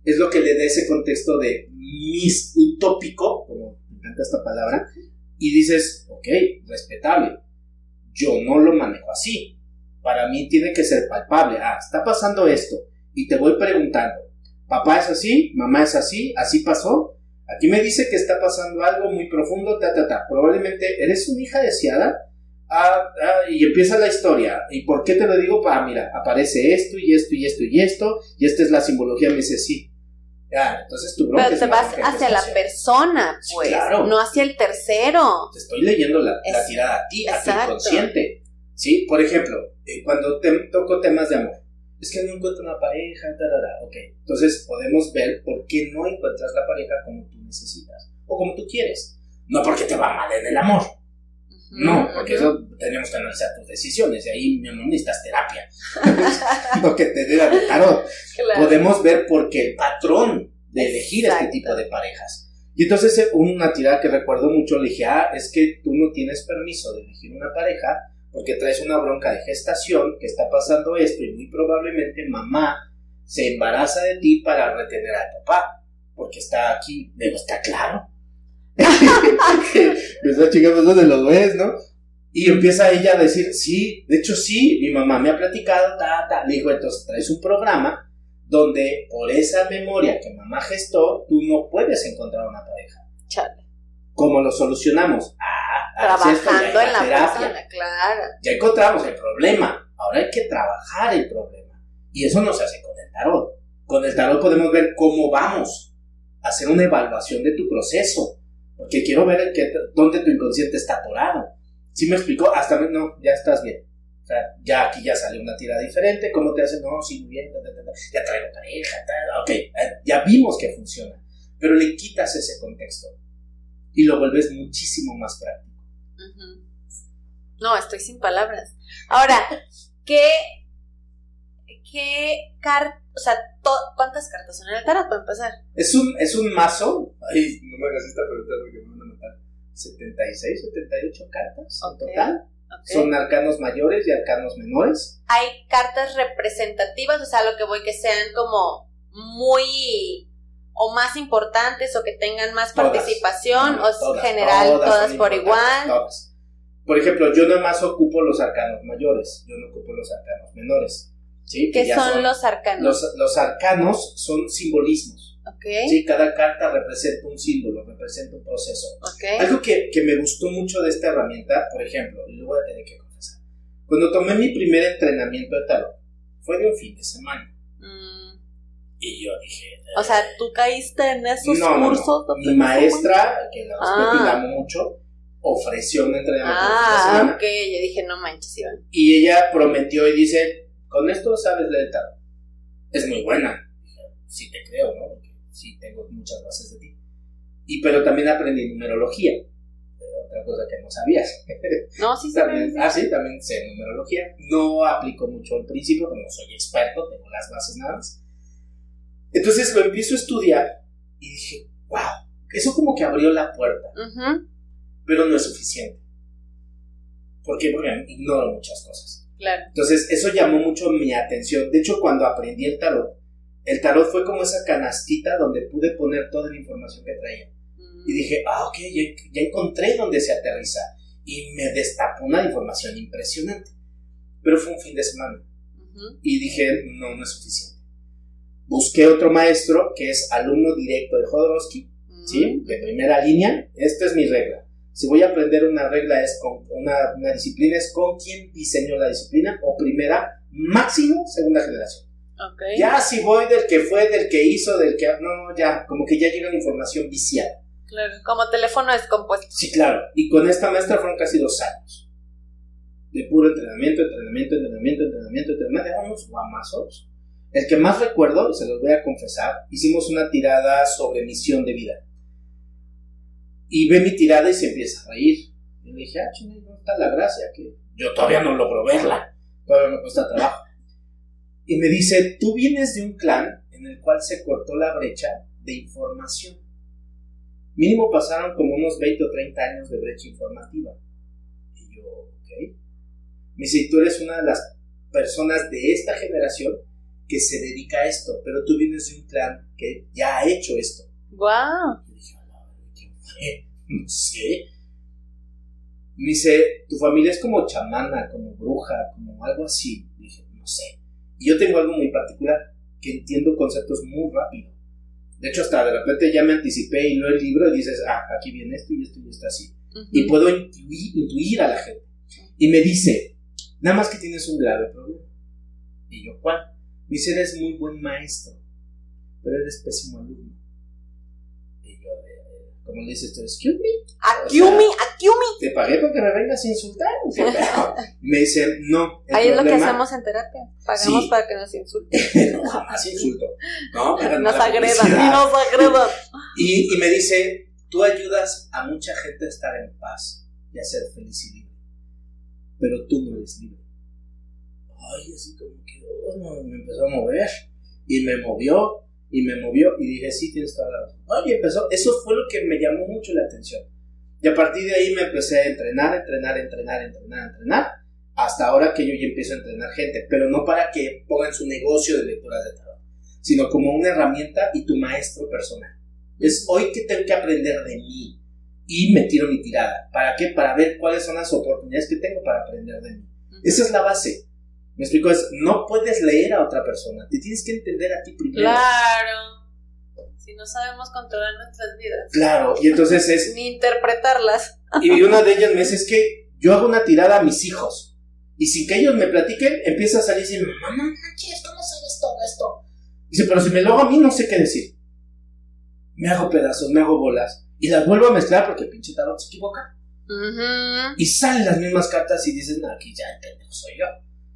es lo que le da ese contexto de mis utópico, como me encanta esta palabra, y dices, ok, respetable, yo no lo manejo así, para mí tiene que ser palpable, ah, está pasando esto, y te voy preguntando, papá es así, mamá es así, así pasó, aquí me dice que está pasando algo muy profundo, ta, ta, ta, probablemente eres una hija deseada, ah, ah, y empieza la historia, ¿y por qué te lo digo? Ah, mira, aparece esto y esto y esto y esto, y esta es la simbología, me dice sí, ya, entonces tu Pero te vas hacia la persona, pues, no hacia el tercero. Te estoy leyendo la, tirada a ti, a tu inconsciente. ¿Sí? Por ejemplo, eh, cuando te toco temas de amor, es que no encuentro una pareja, tarara, ok. Entonces podemos ver por qué no encuentras la pareja como tú necesitas o como tú quieres. No porque te va mal en el amor. No, porque eso tenemos que analizar tus decisiones. Y ahí, mi amor, necesitas terapia. Lo que te diga de tarot. Podemos ver por qué el patrón de elegir este tipo de parejas. Y entonces eh, una tirada que recuerdo mucho le dije, ah, es que tú no tienes permiso de elegir una pareja porque traes una bronca de gestación, que está pasando esto y muy probablemente mamá se embaraza de ti para retener al papá, porque está aquí, digo, está claro. Esa chica, pues donde lo ves, ¿no? Y empieza ella a decir, sí, de hecho sí, mi mamá me ha platicado, ta, ta. Le digo, entonces traes un programa donde por esa memoria que mamá gestó, tú no puedes encontrar una pareja. Chale. ¿Cómo lo solucionamos? Ah, trabajando en la persona, claro. Ya encontramos el problema, ahora hay que trabajar el problema. Y eso no se hace con el tarot. Con el tarot podemos ver cómo vamos, hacer una evaluación de tu proceso porque quiero ver que, dónde tu inconsciente está atorado. ¿Sí me explicó? Hasta, no, ya estás bien. O sea, ya aquí ya sale una tira diferente. ¿Cómo te hace? No, sí, muy bien. ya traigo pareja. ok, eh, ya vimos que funciona. Pero le quitas ese contexto y lo vuelves muchísimo más práctico. No, estoy sin palabras. Ahora, ¿qué, qué carta o sea, ¿cuántas cartas son en el tarot para empezar? Es un, es un mazo. Ay, no me hagas esta pregunta porque me van a matar. 76, 78 cartas en total. Son arcanos mayores y arcanos menores. Hay cartas representativas, o sea, lo que voy que sean como muy o más importantes o que tengan más participación o general todas, por igual. Por ejemplo, yo nada más ocupo los arcanos mayores, yo no ocupo los arcanos menores. ¿Qué son, los arcanos? Los, arcanos son simbolismos. Okay. ¿sí? Cada carta representa un símbolo, representa un proceso. Algo que, me gustó mucho de esta herramienta, por ejemplo, y lo voy a tener que confesar. Cuando tomé mi primer entrenamiento de tarot, fue de un fin de semana. Mm. Y yo dije... O sea, ¿tú caíste en esos cursos? Mi maestra, que la amo mucho, ofreció un entrenamiento ah, de ok. Yo dije, no manches, Iván. Y ella prometió y dice, con esto sabes leer tarot. Es muy buena. Sí te creo, ¿no? Porque sí tengo muchas bases de ti. Y pero también aprendí numerología. Otra cosa que no sabías. No, sí también, Ah, sí, también sé numerología. No aplico mucho al principio, como soy experto, tengo las bases nada más. Entonces lo empiezo a estudiar y dije, wow, eso como que abrió la puerta. Pero no es suficiente. ¿Por qué? Porque ignoro muchas cosas. Entonces, eso llamó mucho mi atención. De hecho, cuando aprendí el tarot, el tarot fue como esa canastita donde pude poner toda la información que traía. Y dije, ah, ok, ya, encontré dónde se aterriza. Y me destapó una información impresionante. Pero fue un fin de semana. Y dije, no, no es suficiente. Busqué otro maestro que es alumno directo de Jodorowsky, ¿sí? De primera línea. Esta es mi regla si voy a aprender una regla, es con una, disciplina, es con quien diseñó la disciplina, o primera, máximo, segunda generación. Ya si voy del que fue, del que hizo, del que... No, ya, como que ya llega la información viciada. Claro, como teléfono descompuesto. Sí, claro. Y con esta maestra fueron casi dos años. De puro entrenamiento, entrenamiento, entrenamiento, entrenamiento, entrenamiento. Éramos guamazos. El que más recuerdo, se los voy a confesar, hicimos una tirada sobre misión de vida. Y ve mi tirada y se empieza a reír. Y le dije, ah, chingada, ¿dónde está la gracia? Que yo todavía no logro verla, todavía me cuesta trabajo. Y me dice, tú vienes de un clan en el cual se cortó la brecha de información. Mínimo pasaron como unos 20 o 30 años de brecha informativa. Y yo, ok. Me dice, tú eres una de las personas de esta generación que se dedica a esto, pero tú vienes de un clan que ya ha hecho esto. ¡Wow! No sé. Me dice, tu familia es como chamana, como bruja, como algo así. dije, no sé. Y yo tengo algo muy particular, que entiendo conceptos muy rápido. De hecho, hasta de repente ya me anticipé y leo el libro y dices, ah, aquí viene esto y esto y esto así. Y puedo intuir, intuir a la gente. Y me dice, nada más que tienes un grave problema. Y yo, ¿cuál? Me dice, eres muy buen maestro, pero eres pésimo alumno. ¿Cómo le dices tú? Excuse me. Akiumi, Akiumi. Te pagué para que me vengas a insultar. me dice, no. Ahí es lo que hacemos en terapia. Pagamos para que nos insulten. no, jamás insulto. No, nos agredan. Y nos agredan. Y, y me dice, tú ayudas a mucha gente a estar en paz y a ser feliz y libre. Pero tú no eres libre. Ay, así como que oh, me empezó a mover. Y me movió, y me movió, y dije, sí, tienes toda la razón. Empezó. Eso fue lo que me llamó mucho la atención. Y a partir de ahí me empecé a entrenar, entrenar, entrenar, entrenar, entrenar, hasta ahora que yo ya empiezo a entrenar gente, pero no para que pongan su negocio de lecturas de tarot, sino como una herramienta y tu maestro personal. Es hoy que tengo que aprender de mí y me tiro mi tirada. ¿Para qué? Para ver cuáles son las oportunidades que tengo para aprender de mí. Esa es la base. Me explico, es no puedes leer a otra persona, te tienes que entender a ti primero. Claro si no sabemos controlar nuestras vidas. Claro, y entonces es... Ni interpretarlas. Y una de ellas me dice, es que yo hago una tirada a mis hijos, y sin que ellos me platiquen, empieza a salir y dice, mamá, no manches, ¿cómo sabes todo esto? Dice, pero si me lo hago a mí, no sé qué decir. Me hago pedazos, me hago bolas, y las vuelvo a mezclar porque el pinche tarot se equivoca. Y salen las mismas cartas y dices, no, aquí ya el pendejo soy yo.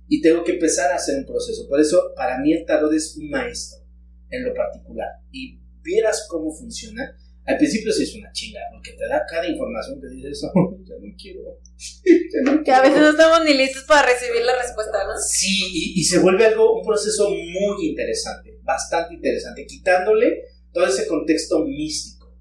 Y tengo que empezar a hacer un proceso. Por eso, para mí el tarot es un maestro, en lo particular. Y vieras cómo funciona, al principio sí es una chinga, porque te da cada información que dices, oh, ya no quiero. Que a veces no estamos ni listos para recibir la respuesta, ¿no? Sí, y, se vuelve algo, un proceso muy interesante, bastante interesante, quitándole todo ese contexto místico.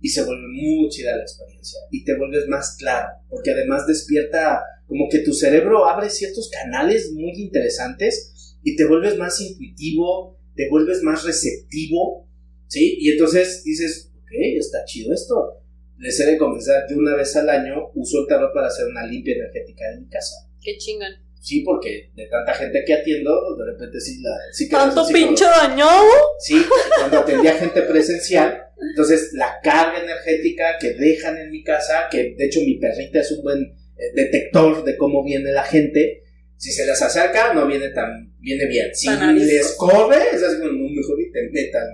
Y se vuelve muy chida la experiencia, y te vuelves más claro, porque además despierta como que tu cerebro abre ciertos canales muy interesantes y te vuelves más intuitivo, te vuelves más receptivo, ¿sí? Y entonces dices, ok, está chido esto. Les he de confesar, de una vez al año uso el tarot para hacer una limpia energética de mi casa. Qué chingan. Sí, porque de tanta gente que atiendo, de repente sí la... Sí ¿Tanto pinche dañado? Sí, cuando atendía gente presencial, entonces la carga energética que dejan en mi casa, que de hecho mi perrita es un buen detector de cómo viene la gente, si se les acerca, no viene tan, viene bien. Si les corre, es así como, mejor y te metan.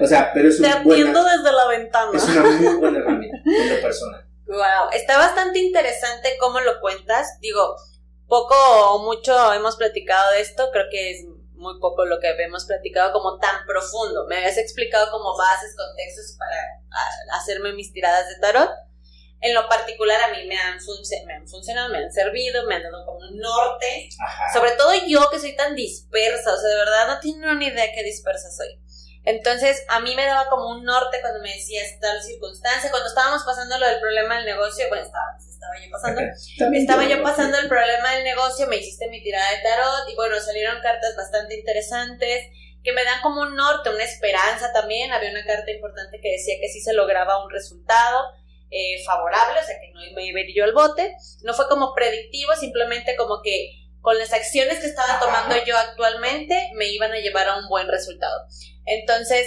O sea, pero es una Te atiendo desde la ventana. Es una muy buena herramienta en lo personal. Wow, está bastante interesante cómo lo cuentas. Digo, poco o mucho hemos platicado de esto, creo que es muy poco lo que hemos platicado como tan profundo. Me habías explicado como bases, contextos para hacerme mis tiradas de tarot en lo particular a mí me han, me han funcionado, me han servido, me han dado como un norte. Sobre todo yo que soy tan dispersa, o sea, de verdad no tienen una idea qué dispersa soy. Entonces, a mí me daba como un norte cuando me decías tal circunstancia, cuando estábamos pasando lo del problema del negocio, bueno, estaba, estaba yo pasando, estaba yo pasando el problema del negocio, me hiciste mi tirada de tarot y bueno, salieron cartas bastante interesantes que me dan como un norte, una esperanza también, había una carta importante que decía que sí se lograba un resultado, eh, favorable, o sea que no me yo al bote. No fue como predictivo, simplemente como que con las acciones que estaba tomando yo actualmente me iban a llevar a un buen resultado. Entonces,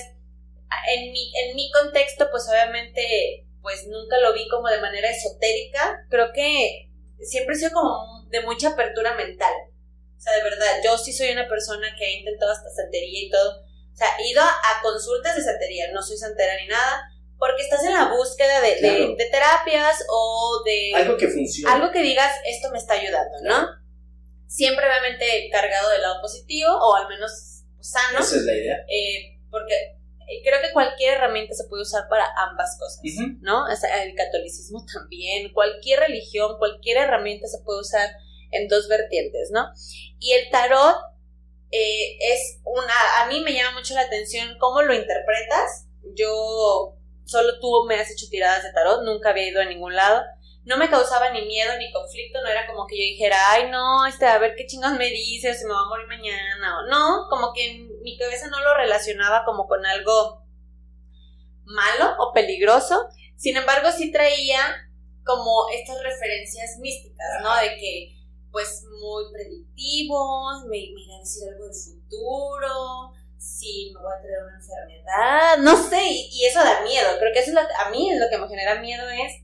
en mi, en mi contexto, pues obviamente, pues nunca lo vi como de manera esotérica. Creo que siempre he sido como de mucha apertura mental. O sea, de verdad, yo sí soy una persona que ha intentado hasta santería y todo. O sea, he ido a, a consultas de santería, no soy santera ni nada, porque estás en la búsqueda de, de, terapias o de... Algo que funcione. Algo que digas, esto me está ayudando, ¿no? Siempre obviamente cargado del lado positivo o al menos sano. Esa es la idea. Eh, porque creo que cualquier herramienta se puede usar para ambas cosas, ¿no? el catolicismo también, cualquier religión, cualquier herramienta se puede usar en dos vertientes, ¿no? Y el tarot eh, es una, a mí me llama mucho la atención cómo lo interpretas. Yo, solo tú me has hecho tiradas de tarot, nunca había ido a ningún lado. No me causaba ni miedo ni conflicto, no era como que yo dijera, ay no, este, a ver qué chingados me dice, o se me va a morir mañana, o no, como que en mi cabeza no lo relacionaba como con algo malo o peligroso. Sin embargo, sí traía como estas referencias místicas, ¿no? De que pues muy predictivos, me, me a decir algo del futuro, si me voy a traer una enfermedad, no sé, y, eso da miedo, creo que eso es lo, a mí lo que me genera miedo es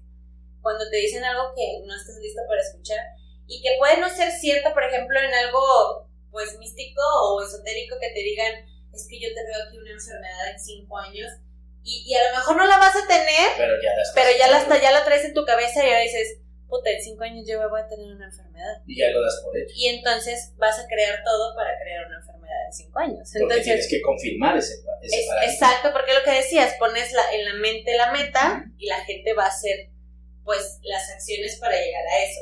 cuando te dicen algo que no estás listo para escuchar y que puede no ser cierto, por ejemplo, en algo pues místico o esotérico que te digan, es que yo te veo aquí una enfermedad en cinco años y, y a lo mejor no la vas a tener, pero ya la, pero ya la, ya la traes en tu cabeza y ahora dices, puta, en cinco años yo voy a tener una enfermedad. Y ya lo das por hecho. Y entonces vas a crear todo para crear una enfermedad en cinco años. Porque entonces, tienes que confirmar ese, ese Exacto, porque lo que decías, pones la, en la mente la meta y la gente va a hacer pues las acciones para llegar a eso.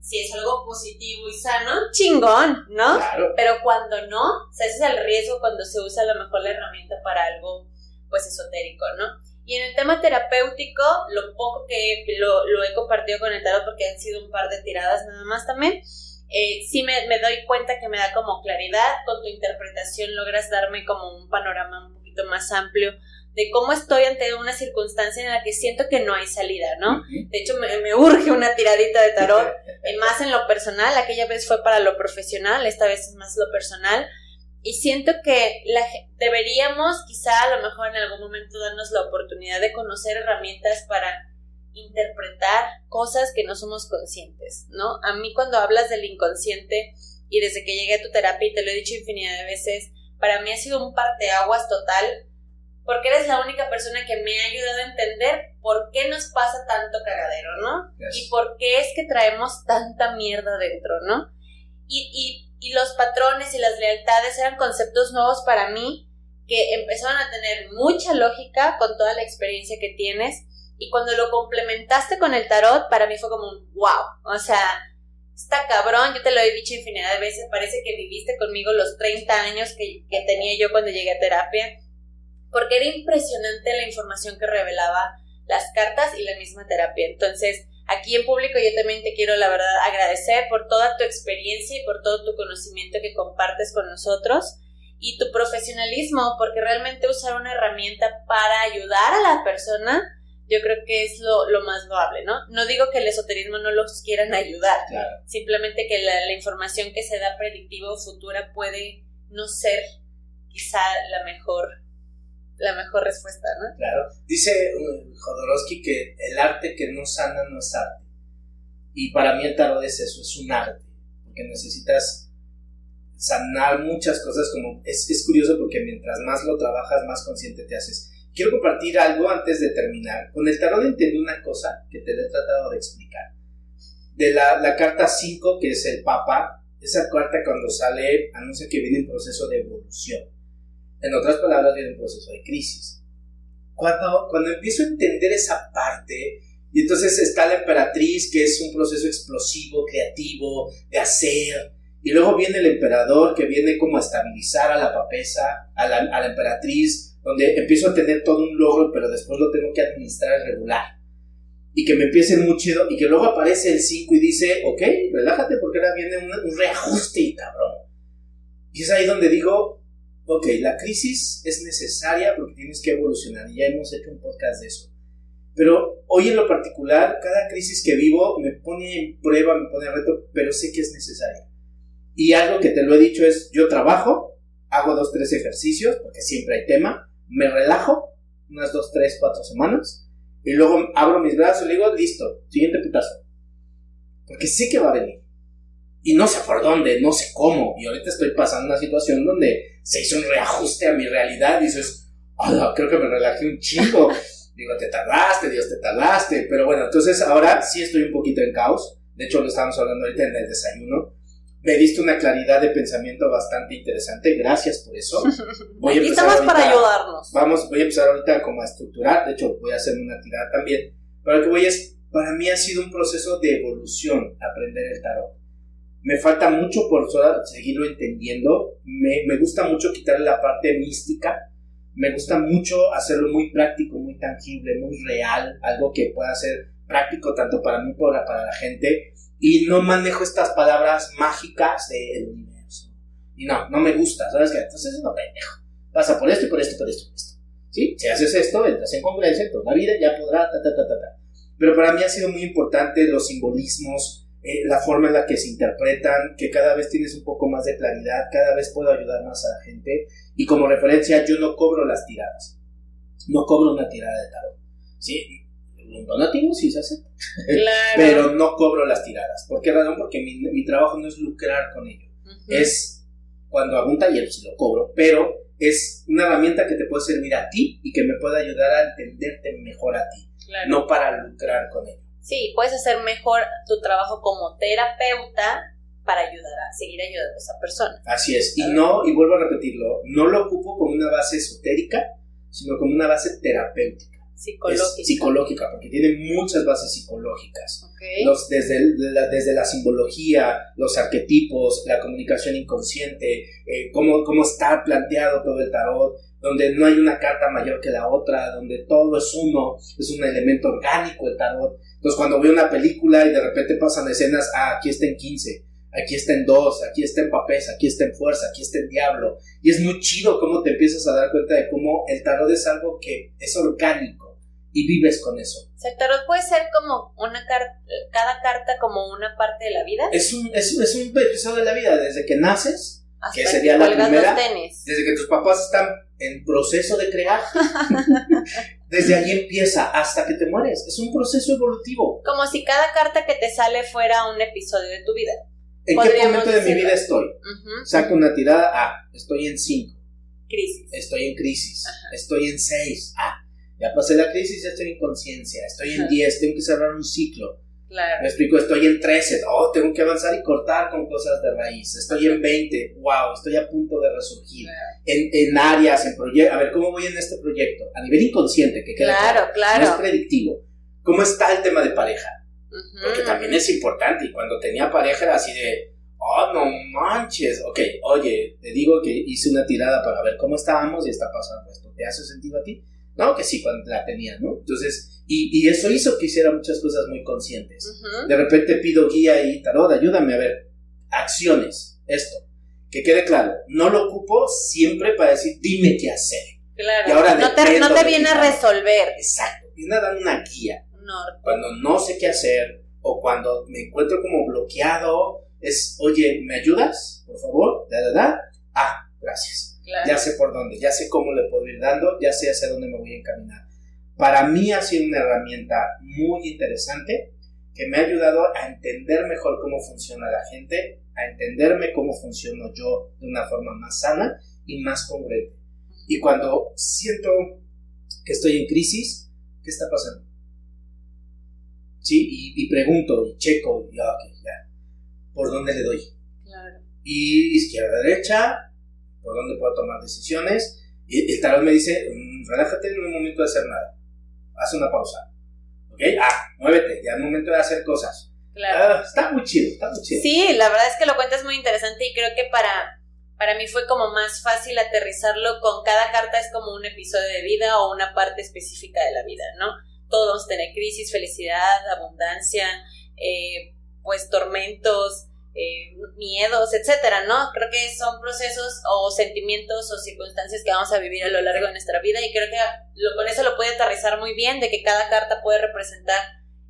Si es algo positivo y sano, chingón, ¿no? Claro. Pero cuando no, o sea, ese es el riesgo cuando se usa a lo mejor la herramienta para algo pues esotérico, ¿no? Y en el tema terapéutico, lo poco que lo, he compartido con el tarot, porque han sido un par de tiradas nada más también, eh, sí me, me, doy cuenta que me da como claridad, con tu interpretación logras darme como un panorama un poquito más amplio de cómo estoy ante una circunstancia en la que siento que no hay salida, ¿no? De hecho, me, me urge una tiradita de tarot, más en lo personal, aquella vez fue para lo profesional, esta vez es más lo personal, y siento que la, deberíamos quizá a lo mejor en algún momento darnos la oportunidad de conocer herramientas para interpretar cosas que no somos conscientes, ¿no? A mí cuando hablas del inconsciente y desde que llegué a tu terapia y te lo he dicho infinidad de veces, para mí ha sido un parteaguas total porque eres la única persona que me ha ayudado a entender por qué nos pasa tanto cagadero, ¿no? Y por qué es que traemos tanta mierda dentro, ¿no? Y, y y los patrones y las lealtades eran conceptos nuevos para mí que empezaron a tener mucha lógica con toda la experiencia que tienes. Y cuando lo complementaste con el tarot para mí fue como un wow, o sea, está cabrón, yo te lo he dicho infinidad de veces, parece que viviste conmigo los 30 años que, que tenía yo cuando llegué a terapia, porque era impresionante la información que revelaba las cartas y la misma terapia, entonces Aquí en público yo también te quiero, la verdad, agradecer por toda tu experiencia y por todo tu conocimiento que compartes con nosotros y tu profesionalismo, porque realmente usar una herramienta para ayudar a la persona, yo creo que es lo, lo más loable, ¿no? No digo que el esoterismo no los quieran ayudar, simplemente que la, la información que se da predictiva o futura puede no ser quizá la mejor la mejor respuesta, ¿no? Claro. Dice uh, Jodorowsky que el arte que no sana no es arte. Y para mí el tarot es eso, es un arte. Porque necesitas sanar muchas cosas, como es, es curioso porque mientras más lo trabajas, más consciente te haces. Quiero compartir algo antes de terminar. Con el tarot entendí una cosa que te he tratado de explicar. De la, la carta 5, que es el Papa, esa carta cuando sale anuncia que viene en proceso de evolución en otras palabras, viene un proceso de crisis. Cuando, cuando empiezo a entender esa parte, y entonces está la emperatriz, que es un proceso explosivo, creativo, de hacer, y luego viene el emperador, que viene como a estabilizar a la papesa, a la, a la emperatriz, donde empiezo a tener todo un logro, pero después lo tengo que administrar regular. Y que me empiece muy chido, y que luego aparece el 5 y dice, ok, relájate porque ahora viene un, un reajuste, cabrón. Y es ahí donde digo, ok, la crisis es necesaria porque tienes que evolucionar y ya hemos hecho un podcast de eso. Pero hoy en lo particular, cada crisis que vivo me pone en prueba, me pone en reto, pero sé que es necesaria. Y algo que te lo he dicho es, yo trabajo, hago dos, tres ejercicios, porque siempre hay tema, me relajo unas dos, tres, cuatro semanas, y luego abro mis brazos y le digo, listo, siguiente putazo. Porque sé que va a venir y no sé por dónde, no sé cómo. Y ahorita estoy pasando una situación donde se hizo un reajuste a mi realidad y dices, hola, creo que me relajé un chingo. Digo, te tardaste, Dios, te tardaste. Pero bueno, entonces ahora sí estoy un poquito en caos. De hecho, lo estábamos hablando ahorita en el desayuno. me diste una claridad de pensamiento bastante interesante. Gracias por eso. Voy Aquí estamos para ayudarnos. Vamos, voy a empezar ahorita como a estructurar. De hecho, voy a hacer una tirada también. Pero lo que voy es, para mí ha sido un proceso de evolución aprender el tarot. Me falta mucho por seguirlo entendiendo. Me, me gusta mucho quitarle la parte mística. Me gusta mucho hacerlo muy práctico, muy tangible, muy real. Algo que pueda ser práctico tanto para mí como para la gente y no manejo estas palabras mágicas del universo. Y no, no me gusta, ¿sabes qué? Entonces no pendejo. Pasa por esto y por esto y por esto y por esto. ¿Sí? Si haces esto, entras en congruencia, toda la vida ya podrá, ta, ta, ta, ta, ta. Pero para mí ha sido muy importante los simbolismos, eh, la forma en la que se interpretan, que cada vez tienes un poco más de claridad, cada vez puedo ayudar más a la gente. Y como referencia, yo no cobro las tiradas. No cobro una tirada de tarot. ¿Sí? un donativo sí se hace. Pero no cobro las tiradas. ¿Por qué razón? Porque mi, trabajo no es lucrar con ello. Es cuando hago un taller, sí lo cobro, pero es una herramienta que te puede servir a ti y que me puede ayudar a entenderte mejor a ti. No para lucrar con ello. Sí, puedes hacer mejor tu trabajo como terapeuta para ayudar a seguir ayudando a esa persona. Así es. Y no, y vuelvo a repetirlo, no lo ocupo como una base esotérica, sino como una base terapéutica. Psicológica. psicológica, porque tiene muchas bases psicológicas. Los, desde, la, desde la simbología, los arquetipos, la comunicación inconsciente, eh, cómo, cómo está planteado todo el tarot, donde no hay una carta mayor que la otra, donde todo es uno, es un elemento orgánico el tarot. Entonces cuando veo una película y de repente pasan escenas, ah, aquí está en 15, aquí está en dos, aquí está en papés, aquí está en fuerza, aquí está en diablo. Y es muy chido cómo te empiezas a dar cuenta de cómo el tarot es algo que es orgánico y vives con eso. O sea, el tarot puede ser como una carta, cada carta como una parte de la vida. Es un, es, es un episodio de la vida, desde que naces, que sería la primera, desde que tus papás están en proceso de crear. desde allí empieza hasta que te mueres. Es un proceso evolutivo. Como si cada carta que te sale fuera un episodio de tu vida. ¿En qué momento de mi vida estoy? Saco una tirada, ah, estoy en 5. Crisis. Estoy en crisis. Estoy en 6. Ah, ya pasé la crisis, ya estoy en conciencia. Estoy en 10, tengo que cerrar un ciclo. Claro. Me explico, estoy en 13, oh, tengo que avanzar y cortar con cosas de raíz. Estoy en 20, wow, estoy a punto de resurgir. En, en, áreas, en proyectos. A ver, ¿cómo voy en este proyecto? A nivel inconsciente, que queda claro, claro. No es predictivo. ¿Cómo está el tema de pareja? Porque también es importante. Y cuando tenía pareja era así de, oh, no manches. Ok, oye, te digo que hice una tirada para ver cómo estábamos y está pasando esto. ¿Te hace sentido a ti? No, que sí, cuando la tenía, ¿no? Entonces, y, y eso hizo que hiciera muchas cosas muy conscientes. De repente pido guía y tarot, ayúdame a ver, acciones, esto. Que quede claro, no lo ocupo siempre para decir, dime qué hacer. Claro, y ahora no, te, no te viene a resolver. Exacto, viene a dar una guía. Cuando no sé qué hacer o cuando me encuentro como bloqueado, es, oye, ¿me ayudas? Por favor, da, da, da. Ah, gracias. Ya sé por dónde, ya sé cómo le puedo ir dando, ya sé hacia dónde me voy a encaminar. Para mí ha sido una herramienta muy interesante que me ha ayudado a entender mejor cómo funciona la gente, a entenderme cómo funciono yo de una forma más sana y más congruente. Y cuando siento que estoy en crisis, ¿qué está pasando? Sí, y, pregunto, y checo, y ok, ya, ¿por dónde le doy? Claro. Y izquierda, derecha, ¿por dónde puedo tomar decisiones? Y el tarot me dice, mm, relájate, no es momento de hacer nada, haz una pausa. ¿Ok? Ah, muévete, ya es momento de hacer cosas. Claro. Ah, está muy chido, está muy chido. Sí, la verdad es que lo cuentas muy interesante y creo que para, para mí fue como más fácil aterrizarlo con cada carta es como un episodio de vida o una parte específica de la vida, ¿no? Todos tener crisis, felicidad, abundancia, eh, pues tormentos, eh, miedos, etcétera, ¿no? Creo que son procesos o sentimientos o circunstancias que vamos a vivir a lo largo de nuestra vida y creo que lo, con eso lo puede aterrizar muy bien, de que cada carta puede representar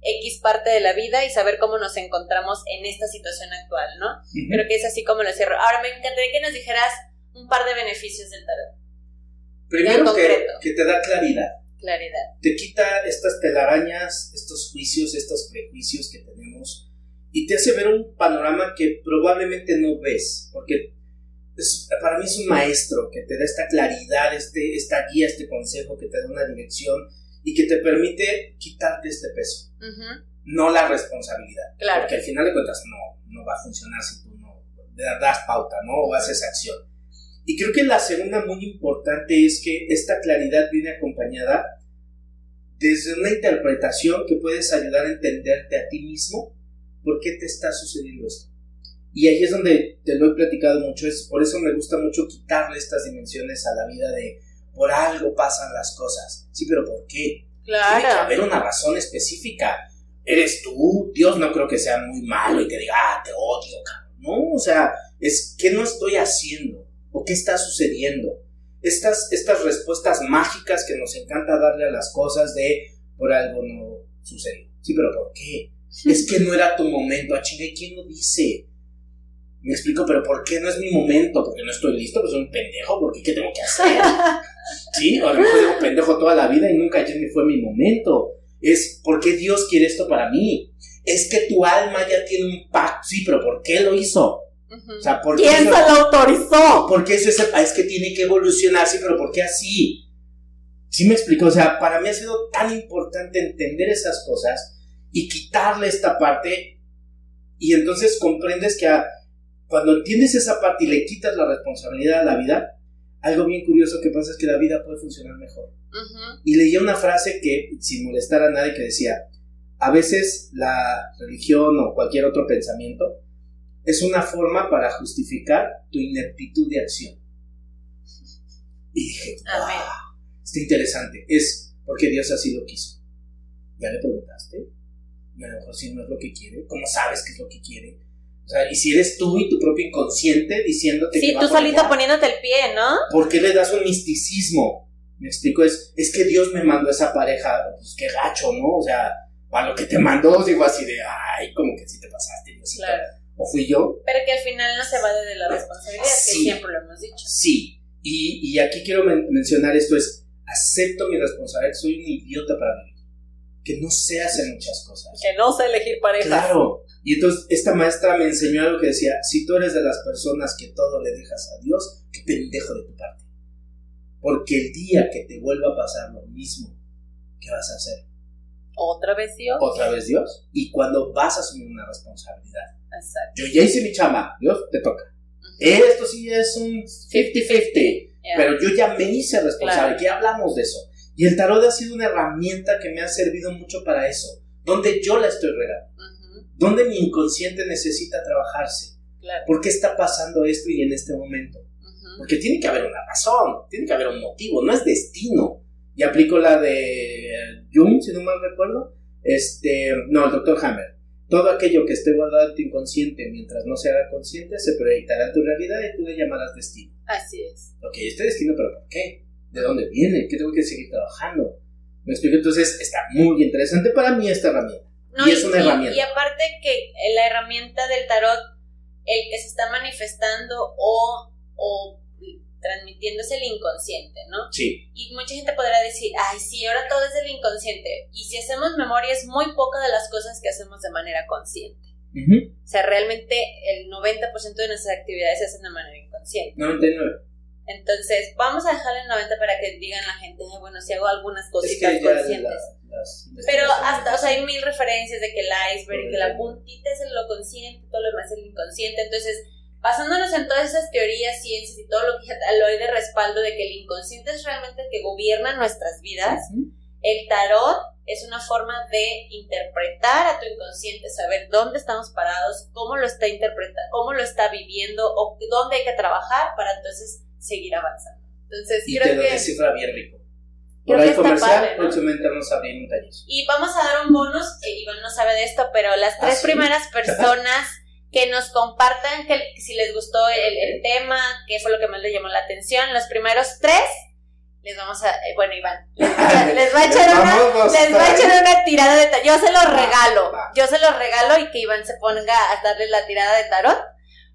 X parte de la vida y saber cómo nos encontramos en esta situación actual, ¿no? Creo que es así como lo cierro. Ahora me encantaría que nos dijeras un par de beneficios del tarot. Primero que, que te da claridad claridad. Te quita estas telarañas, estos juicios, estos prejuicios que tenemos y te hace ver un panorama que probablemente no ves, porque para mí es un maestro que te da esta claridad, este, esta guía, este consejo, que te da una dirección y que te permite quitarte este peso, no la responsabilidad. Claro. Porque al final de cuentas no, no va a funcionar si tú no das pauta, ¿no? O haces acción. Y creo que la segunda muy importante es que esta claridad viene acompañada desde una interpretación que puedes ayudar a entenderte a ti mismo por qué te está sucediendo esto. Y ahí es donde te lo he platicado mucho, es por eso me gusta mucho quitarle estas dimensiones a la vida de por algo pasan las cosas. Sí, pero ¿por qué? Claro. Tiene que haber una razón específica. Eres tú, Dios no creo que sea muy malo y te diga, ah, te odio, cabrón. No, o sea, es ¿qué no estoy haciendo? ¿O qué está sucediendo? Estas, estas respuestas mágicas que nos encanta darle a las cosas de por algo no sucedió. Sí, pero ¿por qué? Es que no era tu momento. A chinga, ¿quién lo dice? Me explico, pero ¿por qué no es mi momento? Porque no estoy listo, pues soy un pendejo, porque ¿qué tengo que hacer? Sí, a lo mejor soy un pendejo toda la vida y nunca ni fue mi momento. Es, ¿por qué Dios quiere esto para mí? Es que tu alma ya tiene un pacto, sí, pero ¿por qué lo hizo? O sea, ¿por ¿Quién se lo autorizó? Porque es ese, es que tiene que evolucionar, sí, pero ¿por qué así? Sí me explico, o sea, para mí ha sido tan importante entender esas cosas y quitarle esta parte y entonces comprendes que cuando entiendes esa parte y le quitas la responsabilidad a la vida, algo bien curioso que pasa es que la vida puede funcionar mejor. Y leía una frase que, sin molestar a nadie, que decía, a veces la religión o cualquier otro pensamiento es una forma para justificar tu ineptitud de acción. Y dije, wow, está interesante, es porque Dios así lo quiso. ¿Ya le preguntaste? Y a lo mejor si no es lo que quiere, ¿cómo sabes qué es lo que quiere? O sea, y si eres tú y tu propio inconsciente diciéndote sí, tú solito poniéndote el pie, ¿no? ¿Por qué le das un misticismo? Me explico, es, es que Dios me mandó esa pareja, pues qué gacho, ¿no? O sea, a lo que te mandó, digo así de, ay, como que sí te pasaste, Claro. O fui yo. Pero que al final no se va de la responsabilidad, que siempre lo hemos dicho. Sí, y, y aquí quiero mencionar esto, es, acepto mi responsabilidad, soy un idiota para vivir. Que no sé hacer muchas cosas. Que no sé elegir pareja. Claro, y entonces esta maestra me enseñó algo que decía, si tú eres de las personas que todo le dejas a Dios, qué pendejo de tu parte. Porque el día que te vuelva a pasar lo mismo, ¿qué vas a hacer? ¿Otra vez Dios? Otra vez Dios. Y cuando vas a asumir una responsabilidad. Exacto. Yo ya hice mi chama, Dios te toca. Esto sí es un 50-50. Pero yo ya me hice responsable, ¿Qué hablamos de eso. Y el tarot ha sido una herramienta que me ha servido mucho para eso, donde yo la estoy regando. ¿Dónde mi inconsciente necesita trabajarse? ¿Por qué está pasando esto y en este momento? Porque tiene que haber una razón, tiene que haber un motivo, no es destino. Y aplico la de Jung, si no mal recuerdo. Este, no, el doctor Hammer. Todo aquello que esté guardado en tu inconsciente mientras no se haga consciente se proyectará en tu realidad y tú le llamarás destino. Así es. Ok, este destino, pero ¿por qué? ¿De dónde viene? ¿Qué tengo que seguir trabajando? Me explico, entonces está muy interesante para mí esta herramienta y es una herramienta. Y aparte que la herramienta del tarot, el que se está manifestando o, o transmitiéndose el inconsciente, ¿no? Sí. Y mucha gente podrá decir, ay, sí, ahora todo es del inconsciente. Y si hacemos memoria, es muy poca de las cosas que hacemos de manera consciente. O sea, realmente el 90% de nuestras actividades se hacen de manera inconsciente. 99. Entonces, vamos a dejarle el 90 para que digan la gente, bueno, si hago algunas cositas conscientes. Pero hasta, o sea, hay mil referencias de que el iceberg, que la puntita es lo consciente, todo lo demás es el inconsciente. Entonces, basándonos en todas esas teorías, ciencias y todo lo que lo hay de respaldo de que el inconsciente es realmente el que gobierna nuestras vidas, el tarot es una forma de interpretar a tu inconsciente, saber dónde estamos parados, cómo lo está interpretando, cómo lo está viviendo o dónde hay que trabajar para entonces seguir avanzando. Entonces, y creo te lo que descifra bien rico. Por ahí comercial, próximamente vamos a abrir un taller. Y vamos a dar un bonus, que Iván no sabe de esto, pero las tres ¿Ah, primeras personas que nos compartan que, si les gustó el, el, tema, qué fue lo que más les llamó la atención, los primeros tres, les vamos a, eh, bueno Iván, les, va a echar una, les va a echar una tirada de tarot, yo se los regalo, yo se los regalo y que Iván se ponga a darle la tirada de tarot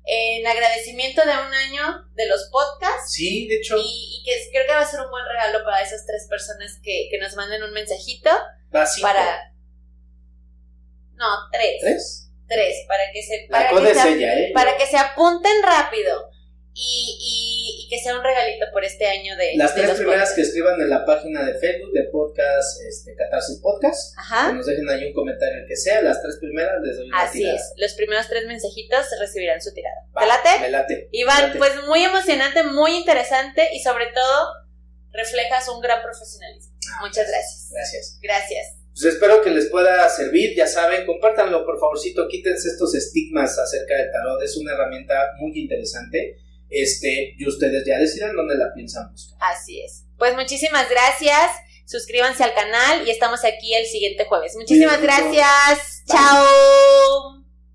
en agradecimiento de un año de los podcasts. Sí, de hecho. Y, que creo que va a ser un buen regalo para esas tres personas que, que nos manden un mensajito. Para. No, tres. ¿Tres? Tres, para que se, para, que se, ¿eh? para que se apunten rápido. Y, y, que sea un regalito por este año de Las de tres los primeras podcasts. que escriban en la página de Facebook de podcast, este, Catarsis Podcast, que Ajá. nos dejen ahí un comentario el que sea, las tres primeras les doy una Así tirada. es. Los primeros tres mensajitos recibirán su tirada. Va, ¿Te late? Me late. Iván, Late. pues muy emocionante, muy interesante y sobre todo reflejas un gran profesionalismo. Ah, Muchas gracias. Gracias. Gracias. Pues espero que les pueda servir, ya saben, compártanlo por favorcito, quítense estos estigmas acerca del tarot, es una herramienta muy interesante, este, y ustedes ya decidan dónde la piensan buscar. Así es. Pues muchísimas gracias. Suscríbanse al canal y estamos aquí el siguiente jueves. Muchísimas gracias. Bye. Chao.